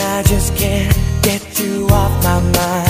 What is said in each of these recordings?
I just can't get you off my mind.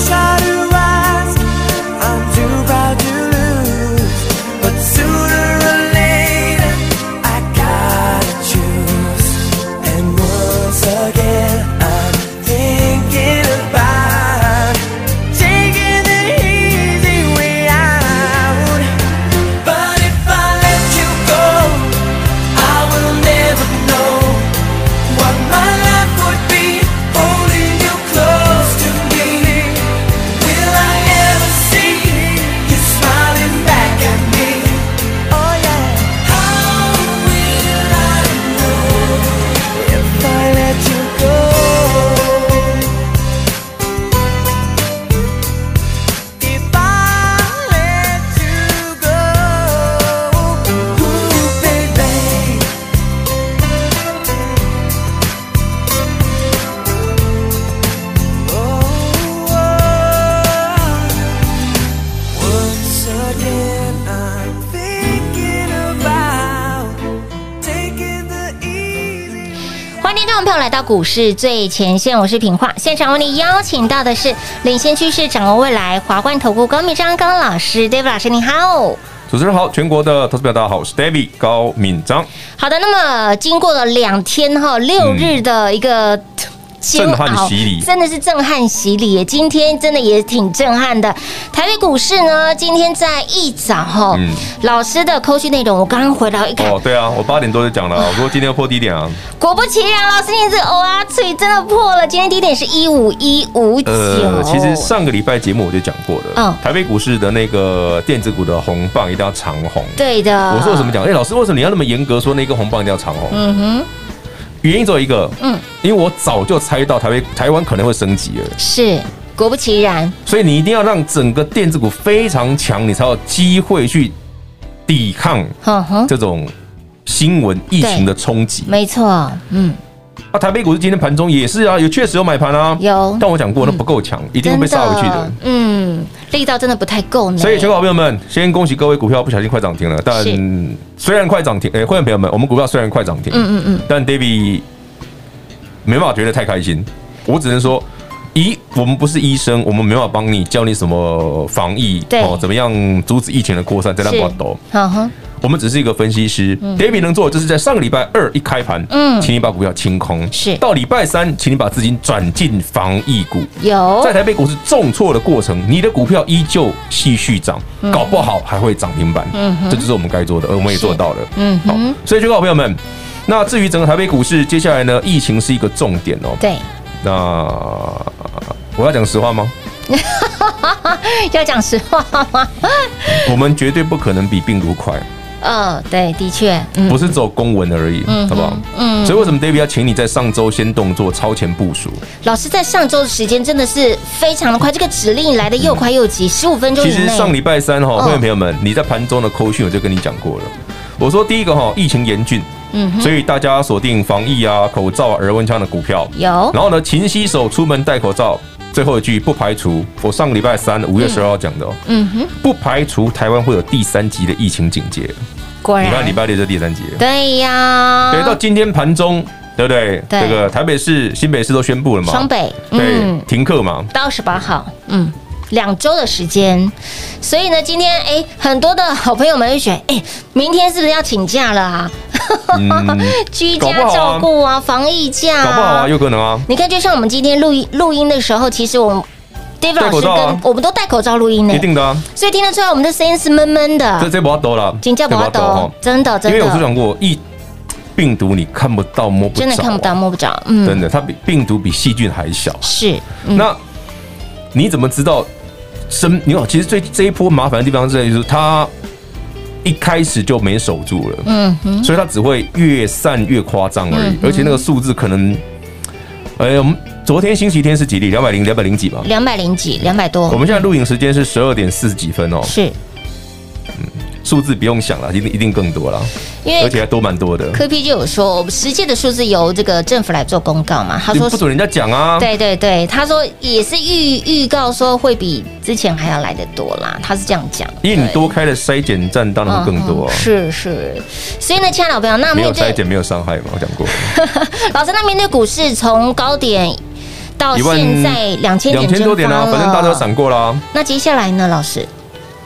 sunshine. 股市最前线，我是品化。现场为你邀请到的是领先趋势、掌握未来华冠投顾高敏章高老师，David 老师，你好。主持人好，全国的投资表大家好，我是 David 高敏章。好的，那么经过了两天哈六日的一个。嗯震撼洗礼，真的是震撼洗礼耶！今天真的也挺震撼的。台北股市呢，今天在一早哈，嗯、老师的扣讯内容，我刚刚回到一看，哦，对啊，我八点多就讲了，我说今天要破低点啊。果不其然，老师你这欧啊，所以真的破了。今天低点是一五一五九。其实上个礼拜节目我就讲过了，嗯，台北股市的那个电子股的红棒一定要长红。对的。我说什么讲？哎，老师，为什么你要那么严格说那个红棒一定要长红？嗯哼。原因只有一个，嗯，因为我早就猜到台湾台湾可能会升级了，是果不其然，所以你一定要让整个电子股非常强，你才有机会去抵抗这种新闻疫情的冲击，没错，嗯。啊，台北股市今天盘中也是啊，有确实有买盘啊，有。但我讲过，那不够强，一定会被杀回去的。嗯，力道真的不太够呢。所以，全国好朋友们，先恭喜各位股票不小心快涨停了。但虽然快涨停，哎，会员朋友们，我们股票虽然快涨停，嗯嗯嗯，但 David 没办法觉得太开心。我只能说，一，我们不是医生，我们没办法帮你教你什么防疫，哦，怎么样阻止疫情的扩散，在那挂抖。好哈。我们只是一个分析师，David 能做的就是在上个礼拜二一开盘，嗯，请你把股票清空，是到礼拜三，请你把资金转进防疫股。有在台北股市重挫的过程，你的股票依旧继续涨，搞不好还会涨停板。嗯，这就是我们该做的，而我们也做到了。嗯，好，所以，各位好朋友们，那至于整个台北股市接下来呢，疫情是一个重点哦。对，那我要讲实话吗？要讲实话吗？我们绝对不可能比病毒快。嗯，对，的确，嗯、不是走公文而已，嗯、好不好？嗯，所以为什么 David 要请你在上周先动作超前部署？老师在上周的时间真的是非常的快，这个指令来的又快又急，十五、嗯、分钟。其实上礼拜三哈，会员朋友们，你在盘中的扣讯我就跟你讲过了，我说第一个哈，疫情严峻，嗯哼，所以大家锁定防疫啊、口罩、啊耳温枪的股票有，然后呢，勤洗手，出门戴口罩。最后一句不排除，我上个礼拜三五月十二号讲的哦，嗯哼，不排除台湾会有第三级的疫情警戒。果然，礼拜礼拜六就第三级。对呀，对，到今天盘中，对不对？对，这个台北市、新北市都宣布了嘛？双北对停课嘛？到二十八号，嗯。两周的时间，所以呢，今天哎，很多的好朋友们会选哎，明天是不是要请假了啊？嗯、居家照顾啊，啊防疫假，搞不好啊，有可能啊。你看，就像我们今天录音录音的时候，其实我们 David 老师跟、啊、我们都戴口罩录音呢，一定的啊。所以听得出来，我们的声音是闷闷的。这这不要抖了，请假不要抖，真的真的。因为我是讲过，疫病毒你看不到摸不着、啊，真的看不到摸不着，嗯，真的，它比病毒比细菌还小。是，嗯、那你怎么知道？生，你好，其实最这一波麻烦的地方在于，他一开始就没守住了，嗯哼，所以他只会越散越夸张而已，而且那个数字可能，哎，我们昨天星期天是几例？两百零两百零几吧？两百零几，两百多。我们现在录影时间是十二点四十几分哦，是。数字不用想了，一定一定更多了，因为而且还多蛮多的。柯 P 就有说，实际的数字由这个政府来做公告嘛，他说不准人家讲啊。对对对，他说也是预预告说会比之前还要来的多啦，他是这样讲。因为你多开了筛检站，当然会更多。是是，所以呢，亲爱的老朋友，那没有筛检没有伤害嘛，我讲过。老师，那面对股市从高点到现在两千两千多点啊，反正大家都闪过了。那接下来呢，老师？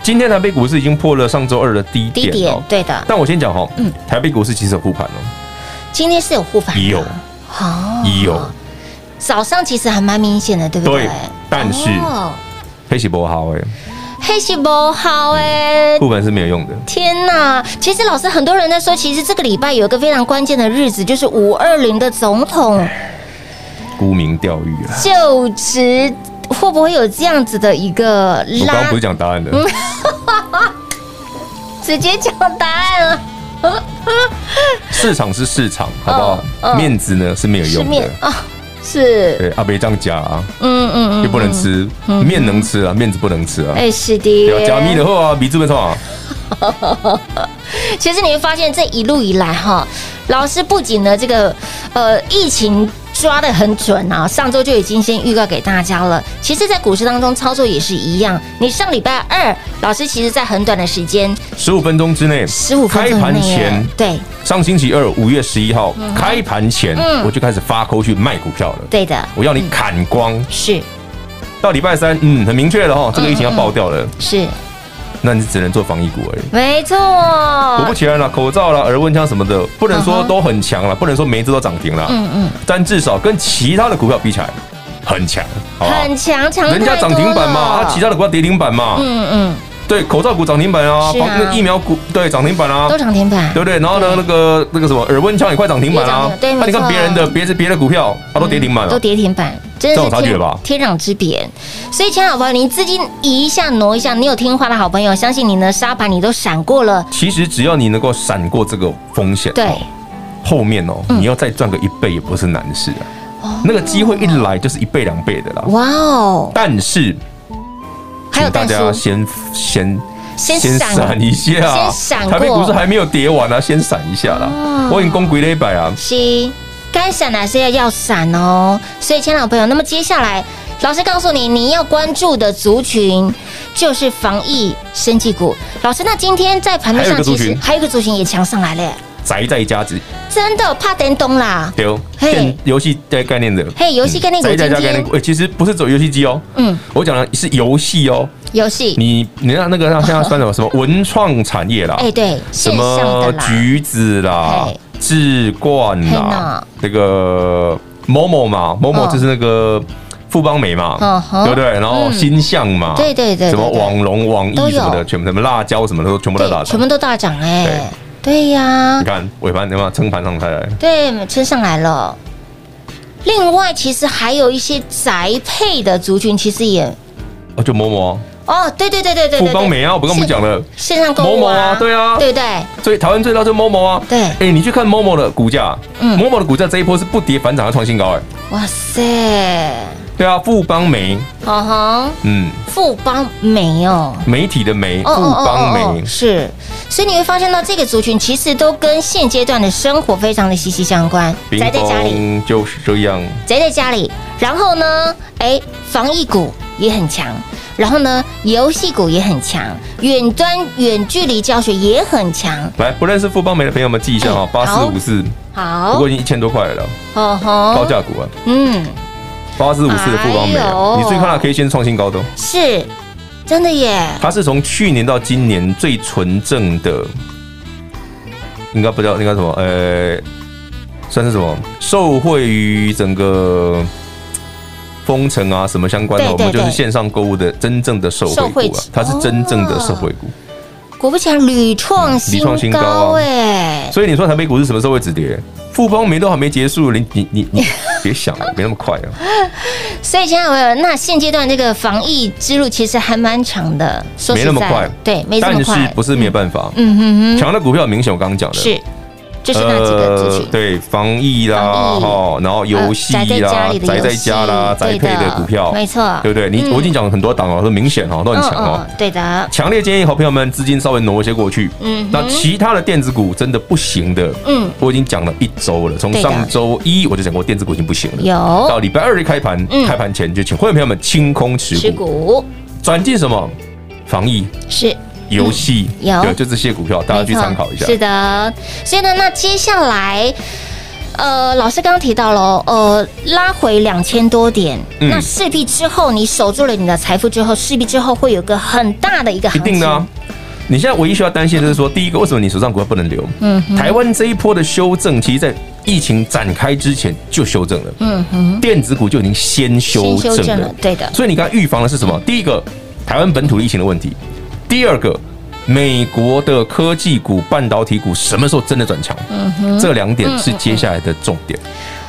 今天台北股市已经破了上周二的低点，低点对的。但我先讲哈，嗯，台北股市其实有护盘哦。今天是有护盘，有，好，有。早上其实还蛮明显的，对不对？但是黑喜不好哎，黑喜不好哎，护盘是没有用的。天哪！其实老师很多人在说，其实这个礼拜有一个非常关键的日子，就是五二零的总统沽名钓誉啊，就职。会不会有这样子的一个拉？我刚刚不是讲答案的，直接讲答案了。市场是市场，好不好？面子呢是没有用的。是，对，阿别这样加啊。嗯嗯嗯，又不能吃、嗯、面能吃啊，面子不能吃啊。哎，是的。加密的话，米字没错啊。其实你会发现，这一路以来哈，老师不仅呢这个呃疫情。抓的很准啊！上周就已经先预告给大家了。其实，在股市当中操作也是一样。你上礼拜二，老师其实在很短的时间，十五分钟之内，十五开盘前，对，上星期二五月十一号、嗯、开盘前，我就开始发扣去卖股票了。对的，我要你砍光。是，到礼拜三，嗯，很明确了哈，这个疫情要爆掉了。是。那你只能做防疫股而已。没错，果不其然了，口罩啦、耳温枪什么的，不能说都很强了，不能说每一只都涨停了。嗯嗯。但至少跟其他的股票比起来，很强，很强强。人家涨停板嘛，他其他的股票跌停板嘛。嗯嗯。对，口罩股涨停板啊，防那疫苗股对涨停板啊，都涨停板，对不对？然后呢，那个那个什么耳温枪也快涨停板啊。对，那你看别人的别是别的股票，它都跌停板了，都跌停板。这种差距了吧？天壤之别。所以，亲爱的好朋友，你资金移一下挪一下，你有听话的好朋友，相信你呢，沙盘你都闪过了。其实只要你能够闪过这个风险，对，后面哦，你要再赚个一倍也不是难事啊。那个机会一来就是一倍两倍的啦。哇哦！但是，请大家先先先闪一下，先闪。台北股市还没有跌完啊，先闪一下啦。我已经攻鬼了一百啊。该闪还是要要闪哦，所以，亲爱的朋友，那么接下来，老师告诉你，你要关注的族群就是防疫生技股。老师，那今天在盘面上其实还有一个族群也强上来了，宅在家子，真的怕电动啦，对，电游戏的概念的，嘿，游戏概念股，宅在家概念股，哎，其实不是走游戏机哦，嗯，我讲的是游戏哦，游戏，你你看那个像现在算什么什么文创产业啦，哎，对，什么橘子啦。智冠啦，那个某某嘛，某某就是那个富邦美嘛，对不对？然后新象嘛，对对对，什么网龙、网易什么的，全部什么辣椒什么的都全部都大涨，全部都大涨哎，对呀，你看尾盘有没有撑盘上开来？对，撑上来了。另外，其实还有一些宅配的族群，其实也哦，就某某。哦，对对对对对，富邦美啊，我不跟我们讲了，线上购物啊，对啊，对不对？所以台湾最大就是 Momo 啊，对。哎，你去看 Momo 的股价，嗯，Momo 的股价这一波是不跌反涨还创新高，哎，哇塞，对啊，富邦媒，哦哼，嗯，富邦媒哦，媒体的媒，富邦媒是，所以你会发现到这个族群其实都跟现阶段的生活非常的息息相关，宅在家里。就是这样，宅在家里，然后呢，哎，防疫股也很强。然后呢，游戏股也很强，远端远距离教学也很强。来，不认识富邦媒的朋友们记一下哈，八四五四，好，不过已经一千多块了，哦吼，高价股啊，嗯，八四五四的富邦媒，你最近看到可以先创新高的，是，真的耶，它是从去年到今年最纯正的，应该不知道应该什么，呃，算是什么，受惠于整个。封城啊，什么相关的，我们就是线上购物的真正的受惠股啊，它是真正的受惠股。果不其然，屡创新高，屡创所以你说台北股市什么时候会止跌？富邦没都还没结束，你你你你 别想了，没那么快啊！所以，亲爱的朋友，那现阶段这个防疫之路其实还蛮长的，没那么快，对，没那么快，但是不是没有办法？嗯哼哼，强的股票明显，我刚刚讲的是。就是那几个族群，呃，对，防疫啦，哈，然后游戏啦，宅在家啦，宅配的股票，没错，对不对？你我已经讲了很多档哦，很明显哦，都很强哦，对的。强烈建议好朋友们资金稍微挪一些过去。嗯，那其他的电子股真的不行的，嗯，我已经讲了一周了，从上周一我就讲过电子股已经不行了，有。到礼拜二一开盘，开盘前就请会员朋友们清空持股，转进什么？防疫。是。游戏、嗯、有，就这些股票，大家去参考一下。是的，所以呢，那接下来，呃，老师刚刚提到了，呃，拉回两千多点，嗯、那势必之后你守住了你的财富之后，势必之后会有个很大的一个行情。一定的、啊。你现在唯一需要担心的就是说，第一个，为什么你手上股票不能留？嗯，台湾这一波的修正，其实在疫情展开之前就修正了。嗯哼，电子股就已经先修正了。正了对的。所以你刚刚预防的是什么？第一个，台湾本土疫情的问题。第二个，美国的科技股、半导体股什么时候真的转强？嗯哼，这两点是接下来的重点。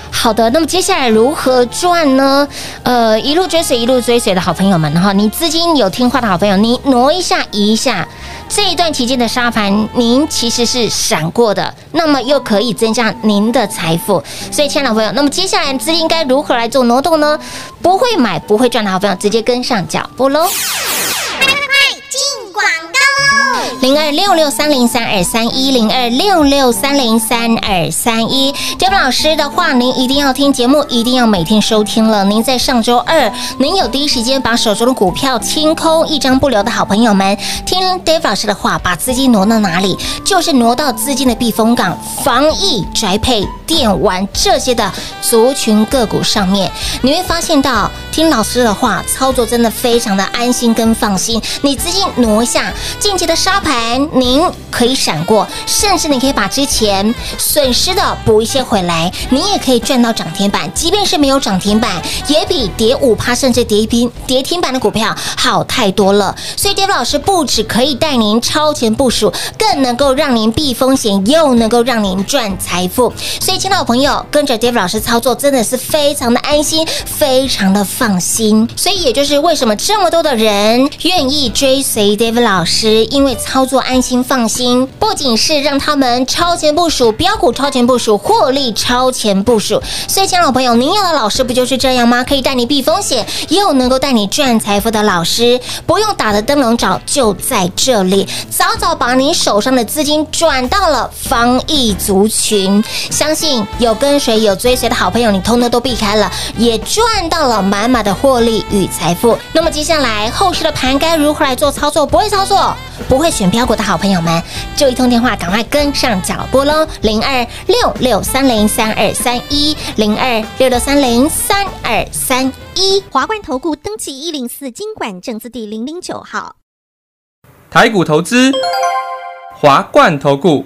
好的，那么接下来如何赚呢？呃，一路追随，一路追随的好朋友们哈，你资金有听话的好朋友，你挪一下，移一下，这一段期间的沙盘，您其实是闪过的，那么又可以增加您的财富。所以，亲爱的朋友，那么接下来资金该如何来做挪动呢？不会买、不会赚的好朋友，直接跟上脚步喽。零二六六三零三二三一零二六六三零三二三一，David 老师的话，您一定要听节目，一定要每天收听了。您在上周二，您有第一时间把手中的股票清空，一张不留的好朋友们，听 David 老师的话，把资金挪到哪里？就是挪到资金的避风港，防疫、宅配、电玩这些的族群个股上面，你会发现到，听老师的话，操作真的非常的安心跟放心。你资金挪一下，近期的沙盘。您可以闪过，甚至你可以把之前损失的补一些回来，你也可以赚到涨停板。即便是没有涨停板，也比跌五趴甚至跌一平跌停板的股票好太多了。所以，David 老师不止可以带您超前部署，更能够让您避风险，又能够让您赚财富。所以，亲爱的朋友，跟着 David 老师操作，真的是非常的安心，非常的放心。所以，也就是为什么这么多的人愿意追随 David 老师，因为操。作安心放心，不仅是让他们超前部署标股，超前部署获利，超前部署。所以，亲爱的朋友，您要的老师不就是这样吗？可以带你避风险，又能够带你赚财富的老师，不用打的灯笼找，就在这里。早早把你手上的资金转到了防疫族群，相信有跟随、有追随的好朋友，你通通都避开了，也赚到了满满的获利与财富。那么接下来后市的盘该如何来做操作？不会操作，不会选。标股的好朋友们，就一通电话，赶快跟上脚步喽！零二六六三零三二三一，零二六六三零三二三一。华冠投顾登记一零四经管证字第零零九号。台股投资，华冠投顾。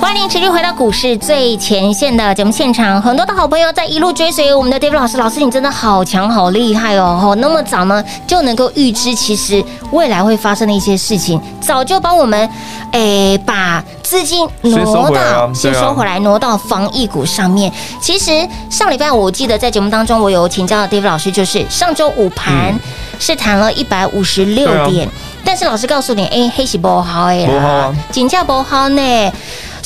欢迎持续回到股市最前线的节目现场，很多的好朋友在一路追随我们的 David 老师，老师你真的好强好厉害哦！那么早呢就能够预知其实未来会发生的一些事情，早就帮我们诶把资金挪到先收回来，挪到防疫股上面。其实上礼拜我记得在节目当中我有请教 David 老师，就是上周五盘是弹了一百五十六点，但是老师告诉你，哎，黑喜不好哎，不好，金价不好呢。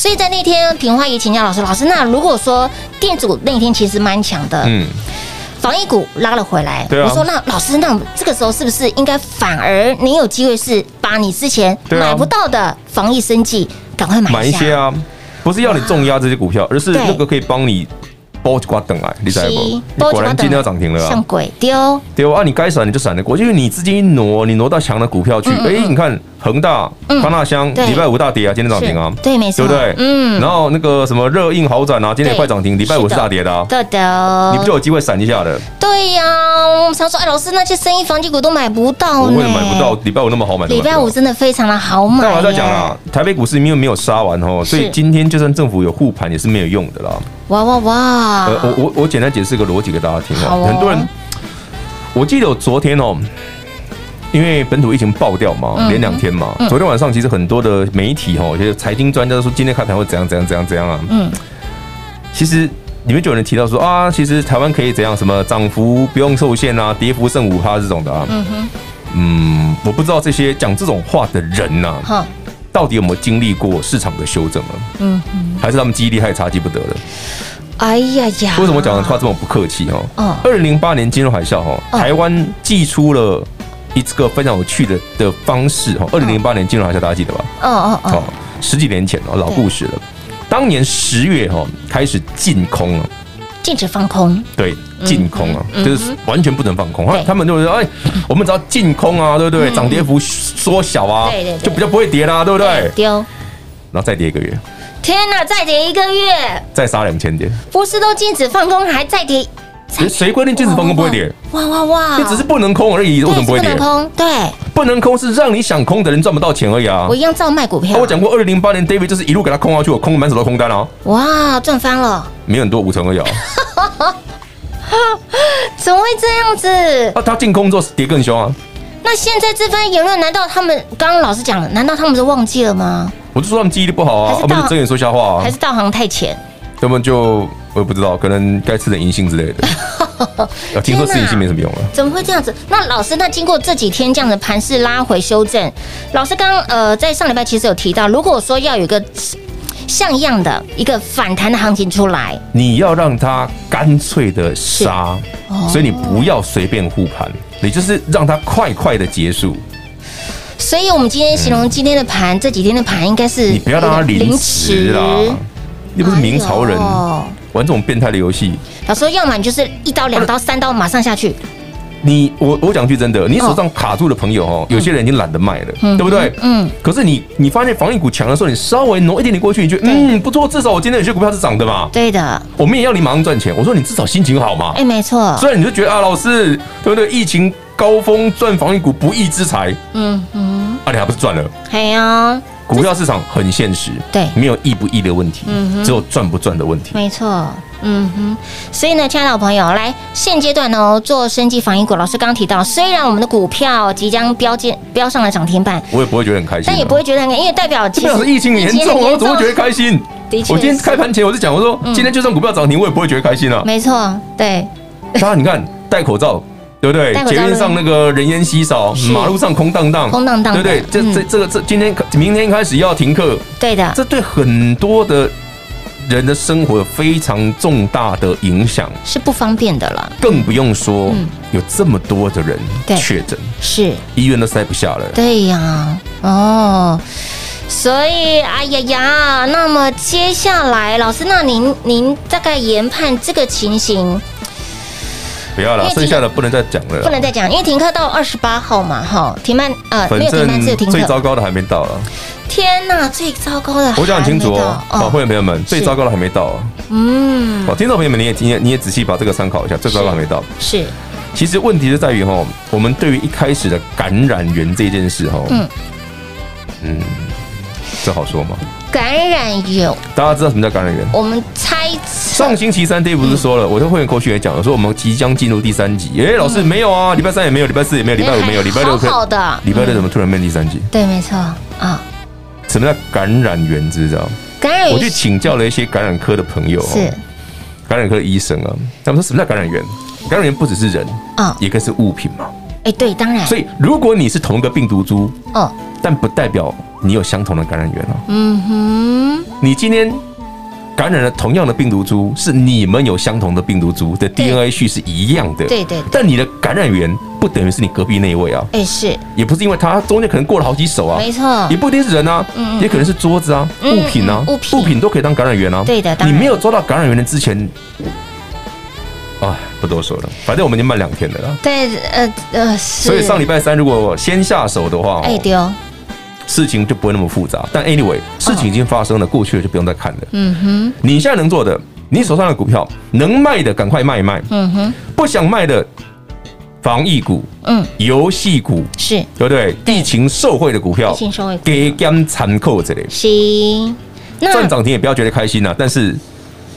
所以在那天，平花也请教老师，老师，那如果说电子股那天其实蛮强的，嗯，防疫股拉了回来，我说那老师，那这个时候是不是应该反而你有机会是把你之前买不到的防疫生计赶快买一下，买一些啊，不是要你重压这些股票，而是那个可以帮你。包一挂等来，你猜不？你果然今天要涨停了啊！像鬼丢丢啊！你该闪你就闪得过，因为你资金一挪，你挪到强的股票去。哎，你看恒大、康大香，礼拜五大跌啊，今天涨停啊，对，没错，对不对？嗯。然后那个什么热映好展啊，今天也快涨停，礼拜五是大跌的啊。对的，你不就有机会闪一下的？对呀，我们常说，哎，老师那些生意防疫股都买不到呢，为什么买不到？礼拜五那么好买，礼拜五真的非常的好买。那我在讲啊，台北股市因为没有杀完哦，所以今天就算政府有护盘也是没有用的啦。哇哇哇！呃，我我我简单解释个逻辑给大家听哦。很多人，我记得我昨天哦，因为本土疫情爆掉嘛，连两天嘛。昨天晚上其实很多的媒体哈，有些财经专家都说今天开盘会怎样怎样怎样怎样啊。嗯。其实里面就有人提到说啊，其实台湾可以怎样，什么涨幅不用受限啊，跌幅剩五趴这种的啊。嗯哼。嗯，我不知道这些讲这种话的人呐，到底有没有经历过市场的修正啊？嗯。还是他们记忆力太差，记不得了。哎呀呀！为什么我讲的话这么不客气哦？嗯，二零零八年金融海啸哈，台湾寄出了一个非常有趣的的方式哈。二零零八年金融海啸大家记得吧？嗯嗯哦，十几年前哦，老故事了。当年十月哈开始禁空了，禁止放空。对，禁空啊，就是完全不能放空。他们就是说：“哎，我们只要禁空啊，对不对？涨跌幅缩小啊，就比较不会跌啦，对不对？”丢，然后再跌一个月。天呐，再跌一个月，再杀两千点，不是都禁止放空，还再跌？谁谁规定禁止放空不会跌？哇哇哇！你只是不能空而已，为什么不会跌？不能空，对，不能空是让你想空的人赚不到钱而已啊！我一样照卖股票。我讲过，二零零八年 David 就是一路给他空下去，我空满手都空单啊！哇，赚翻了，没很多五成而已啊！怎么会这样子？啊，他进空之后跌更凶啊！那现在这番言论，难道他们刚刚老师讲了？难道他们都忘记了吗？我就说他们记忆力不好啊，他们是睁眼说瞎话啊，还是道行太浅？他们就我也不知道，可能该吃点银杏之类的。听说吃银杏没什么用啊？怎么会这样子？那老师，那经过这几天这样的盘势拉回修正，老师刚呃在上礼拜其实有提到，如果说要有一个像样的一个反弹的行情出来，你要让它干脆的杀，所以你不要随便护盘，你就是让它快快的结束。所以，我们今天形容今天的盘，这几天的盘应该是你不要让它凌迟啦，又不是明朝人玩这种变态的游戏。老师，要么你就是一刀、两刀、三刀，马上下去。你我我讲句真的，你手上卡住的朋友哦，有些人已经懒得卖了，嗯对不对？嗯，可是你你发现防疫股强的时候，你稍微挪一点点过去，你觉得嗯不错，至少我今天有些股票是涨的嘛。对的，我们也要你马上赚钱。我说你至少心情好嘛。哎，没错，虽然你就觉得啊，老师对不对？疫情高峰赚防疫股不义之财，嗯嗯，啊，你还不是赚了？嘿呀，股票市场很现实，对没有易不易的问题，只有赚不赚的问题。没错，嗯哼，所以呢，亲爱的好朋友，来现阶段呢，做生技防疫股，老师刚刚提到，虽然我们的股票即将标见标上了涨停板，我也不会觉得很开心啊，但也不会觉得很，因为代表其实这表示疫情很严重，我怎么会觉得开心？的确，我今天开盘前我就讲，我说今天就算股票涨停，我也不会觉得开心啊。没错，对，大家你看戴口罩。对不对？捷运上那个人烟稀少，马路上空荡荡，空荡荡，对不对？这这这个这今天明天开始要停课，对的，这对很多的人的生活有非常重大的影响，是不方便的了。更不用说有这么多的人确诊，是。医院都塞不下了。对呀，哦，所以哎呀呀，那么接下来，老师，那您您大概研判这个情形？不要了，剩下的不能再讲了，不能再讲，因为停课到二十八号嘛，哈，停班呃，没有停班，只有停课。最糟糕的还没到了，天哪，最糟糕的，我讲很清楚哦，好，会员朋友们，最糟糕的还没到啊，嗯，好，听众朋友们，你也你也你也仔细把这个参考一下，最糟糕还没到，是，其实问题是在于哈，我们对于一开始的感染源这件事哈，嗯。嗯，这好说吗？感染源，大家知道什么叫感染源？我们猜上星期三 Dave 不是说了，我在会员口讯也讲了，说我们即将进入第三集。哎，老师没有啊，礼拜三也没有，礼拜四也没有，礼拜五没有，礼拜六好的，礼拜六怎么突然变第三集？对，没错啊。什么叫感染源？知道？感染源，我去请教了一些感染科的朋友，是感染科的医生啊，他们说什么叫感染源？感染源不只是人啊，也可以是物品嘛。哎，对，当然。所以如果你是同一个病毒株，哦。但不代表你有相同的感染源哦。嗯哼，你今天感染了同样的病毒株，是你们有相同的病毒株的 DNA 序是一样的。对对。但你的感染源不等于是你隔壁那一位啊。哎，是。也不是因为他中间可能过了好几手啊。没错。也不一定是人啊，也可能是桌子啊、物品啊、物品物品都可以当感染源啊。对的。你没有抓到感染源的之前。啊，不多说了，反正我们已经慢两天了啦。对，呃呃，所以上礼拜三如果先下手的话，哎丢，事情就不会那么复杂。但 anyway，事情已经发生了，过去了就不用再看了。嗯哼，你现在能做的，你手上的股票能卖的赶快卖一卖。嗯哼，不想卖的防疫股，嗯，游戏股是对不对？疫情受惠的股票，疫情受惠，给减残扣这里。行，赚涨停也不要觉得开心啊，但是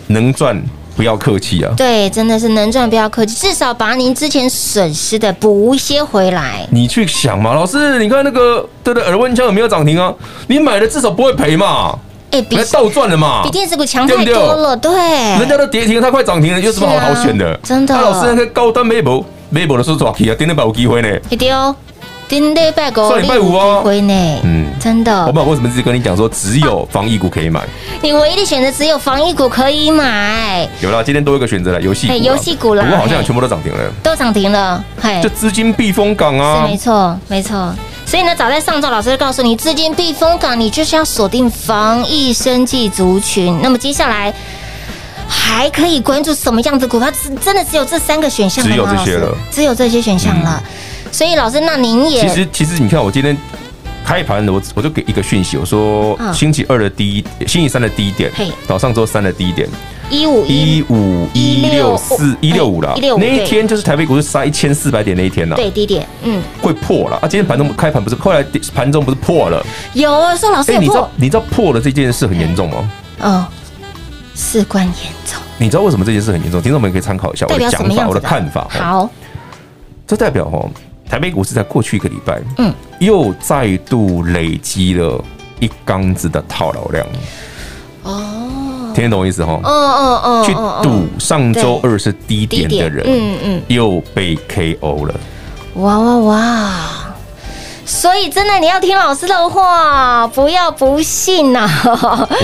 能赚。不要客气啊！对，真的是能赚不要客气，至少把您之前损失的补一些回来。你去想嘛，老师，你看那个对对，耳温枪有没有涨停啊？你买的至少不会赔嘛？哎，比倒赚了嘛？比电子股强太多了，对，人家都跌停，它快涨停了，有什么好好选的？真的，老师那个高端没博，没博的时候抓起啊，点点有机会呢。一丢。今天拜五，上礼拜五哦，回呢，嗯，真的。我不知道为什么一直跟你讲说只有防疫股可以买，你唯一的选择只有防疫股可以买。有啦，今天多一个选择了，游戏股，游戏股啦，不过好像全部都涨停了，都涨停了，嘿，就资金避风港啊，是没错，没错。所以呢，早在上周老师就告诉你，资金避风港，你就是要锁定防疫生计族群。那么接下来还可以关注什么样子股票？真的只有这三个选项吗？只有这些了，只有这些选项了。所以老师，那您也其实其实你看，我今天开盘我我就给一个讯息，我说星期二的低，星期三的低点，到上周三的低点，一五一五一六四一六五了，那一天就是台北股市杀一千四百点那一天了，对低点，嗯，会破了啊！今天盘中开盘不是，后来盘中不是破了？有啊，说老师，你知道你知道破了这件事很严重吗？哦，事关严重。你知道为什么这件事很严重？听众们可以参考一下我的讲法，我的看法。好，这代表哦。台北股市在过去一个礼拜，嗯，又再度累积了一缸子的套牢量。哦，听得懂我意思哈？哦哦哦，去赌上周二是低点的人，嗯嗯，又被 KO 了。哇哇哇！所以真的你要听老师的话，不要不信呐。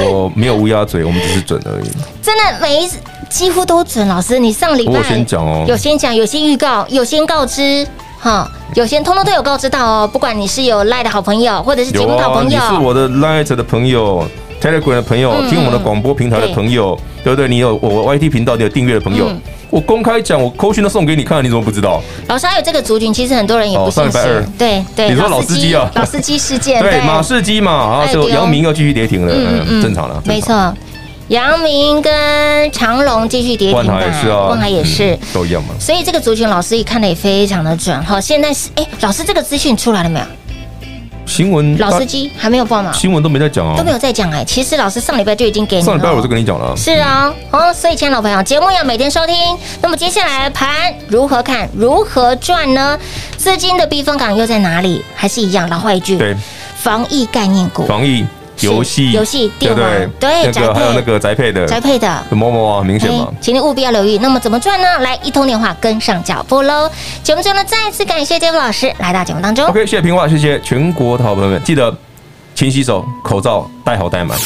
我没有乌鸦嘴，我们只是准而已。真的每一次几乎都准。老师，你上礼拜我先讲哦，有先讲，有先预告，有先告知。哈，有些通通都有告知到哦。不管你是有赖的好朋友，或者是节目的好朋友，啊、你是我的赖的朋友，Telegram 的朋友，听我们的广播平台的朋友，对不对？你有我 YT 频道，你有订阅的朋友，我公开讲，我扣讯都送给你看，你怎么不知道？老师还有这个族群，其实很多人也不信。上礼拜二，对对，你说老司机啊，老司机事件，对马士基嘛，然后就姚明要继续跌停了，嗯，正常了，没错。阳明跟长隆继续跌停板，万海是啊，万海也是都一样嘛。所以这个族群老师也看的也非常的准哈。现在是哎，老师这个资讯出来了没有？新闻老司机还没有报吗？新闻都没在讲啊，都没有在讲哎。其实老师上礼拜就已经给你了，上礼拜我就跟你讲了。是啊，哦，所以亲爱的老朋友，节目要每天收听。那么接下来盘如何看？如何赚呢？资金的避风港又在哪里？还是一样老话一句，对，防疫概念股，防疫。游戏游戏电玩对，那个还有那个宅配的宅配的某某啊，明显嘛，请你务必要留意。那么怎么赚呢？来一通电话跟上脚步喽。节目中呢，再次感谢 David 老师来到节目当中。OK，谢谢平话，谢谢全国的好朋友们，记得勤洗手，口罩戴好戴满。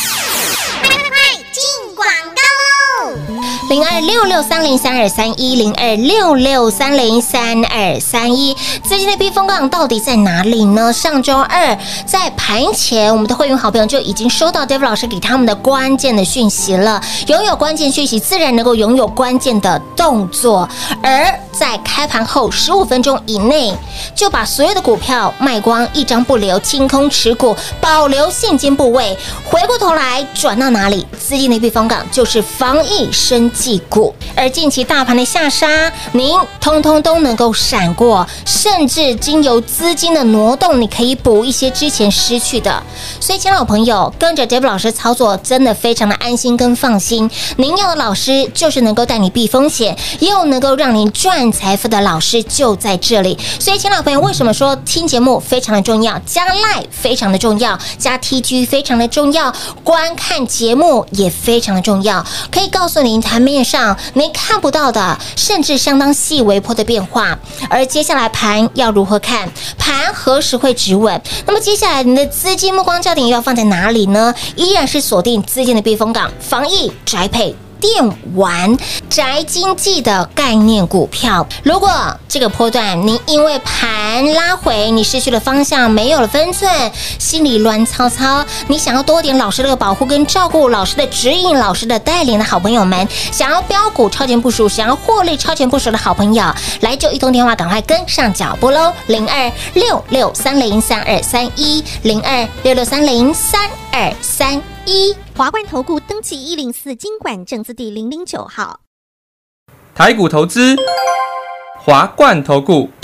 零二六六三零三二三一零二六六三零三二三一，资金的避风港到底在哪里呢？上周二在盘前，我们的会员好朋友就已经收到 David 老师给他们的关键的讯息了。拥有关键讯息，自然能够拥有关键的动作。而在开盘后十五分钟以内，就把所有的股票卖光，一张不留，清空持股，保留现金部位。回过头来转到哪里？资金的避风港就是防疫生技股，而近期大盘的下杀，您通通都能够闪过，甚至经由资金的挪动，你可以补一些之前失去的。所以，亲老朋友，跟着 Dave 老师操作，真的非常的安心跟放心。您要的老师就是能够带你避风险，又能够让您赚财富的老师就在这里。所以，亲老朋友，为什么说听节目非常的重要？加 Line 非常的重要，加 TG 非常的重要，观看节目也非常的重要。可以告诉您，盘面上您看不到的，甚至相当细微波的变化。而接下来盘要如何看？盘何时会止稳？那么接下来你的资金目光焦点又要放在哪里呢？依然是锁定资金的避风港，防疫宅配。电玩宅经济的概念股票，如果这个波段你因为盘拉回，你失去了方向，没有了分寸，心里乱糟糟，你想要多点老师的保护跟照顾，老师的指引，老师的带领的好朋友们，想要标股超前部署，想要获利超前部署的好朋友，来就一通电话，赶快跟上脚步喽！零二六六三零三二三一零二六六三零三二三一。华冠投顾登记一零四金管证字第零零九号，台股投资，华冠投顾。